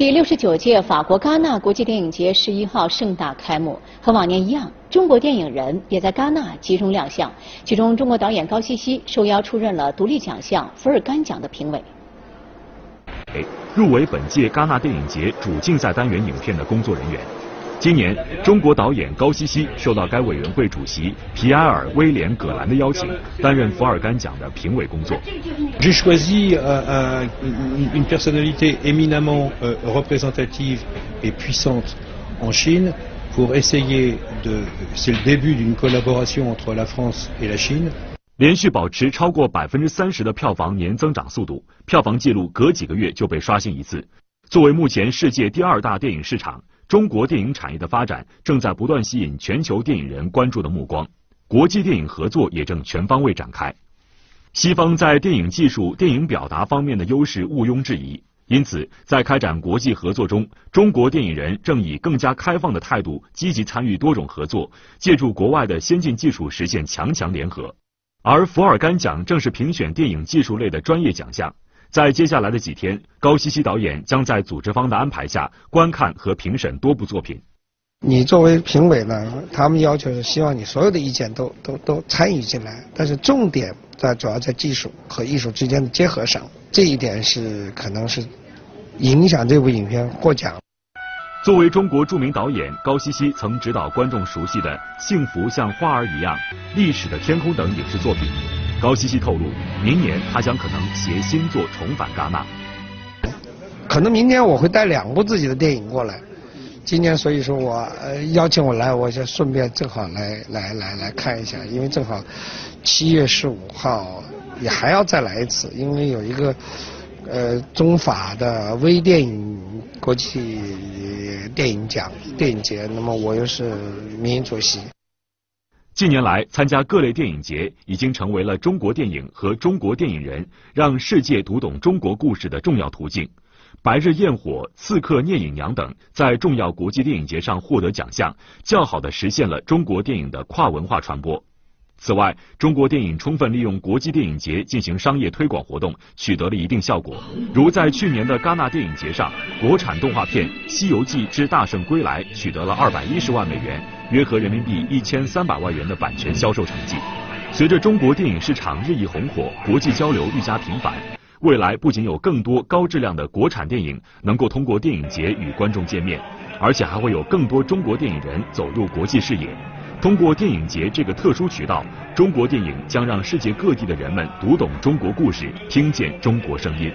第六十九届法国戛纳国际电影节十一号盛大开幕，和往年一样，中国电影人也在戛纳集中亮相。其中，中国导演高希希受邀出任了独立奖项福尔甘奖的评委。入围本届戛纳电影节主竞赛单元影片的工作人员。今年，中国导演高希希受到该委员会主席皮埃尔·威廉·葛兰的邀请，担任福尔甘奖的评委工作。J'ai choisi une personnalité éminemment représentative et puissante en Chine pour essayer de. C'est le début d'une collaboration entre la France et la Chine. 连续保持超过百分之三十的票房年增长速度，票房纪录隔几个月就被刷新一次。作为目前世界第二大电影市场。中国电影产业的发展正在不断吸引全球电影人关注的目光，国际电影合作也正全方位展开。西方在电影技术、电影表达方面的优势毋庸置疑，因此在开展国际合作中，中国电影人正以更加开放的态度积极参与多种合作，借助国外的先进技术实现强强联合。而福尔甘奖正是评选电影技术类的专业奖项。在接下来的几天，高希希导演将在组织方的安排下观看和评审多部作品。你作为评委呢，他们要求是希望你所有的意见都都都参与进来，但是重点在主要在技术和艺术之间的结合上，这一点是可能是影响这部影片获奖。作为中国著名导演，高希希曾指导观众熟悉的《幸福像花儿一样》《历史的天空》等影视作品。高希希透露，明年他将可能携新作重返戛纳。可能明年我会带两部自己的电影过来。今年所以说我呃邀请我来，我就顺便正好来来来来看一下，因为正好七月十五号也还要再来一次，因为有一个呃中法的微电影国际电影奖电影节，那么我又是名主席。近年来，参加各类电影节已经成为了中国电影和中国电影人让世界读懂中国故事的重要途径。《白日焰火》《刺客聂隐娘》等在重要国际电影节上获得奖项，较好的实现了中国电影的跨文化传播。此外，中国电影充分利用国际电影节进行商业推广活动，取得了一定效果。如在去年的戛纳电影节上，国产动画片《西游记之大圣归来》取得了二百一十万美元，约合人民币一千三百万元的版权销售成绩。随着中国电影市场日益红火，国际交流愈加频繁，未来不仅有更多高质量的国产电影能够通过电影节与观众见面，而且还会有更多中国电影人走入国际视野。通过电影节这个特殊渠道，中国电影将让世界各地的人们读懂中国故事，听见中国声音。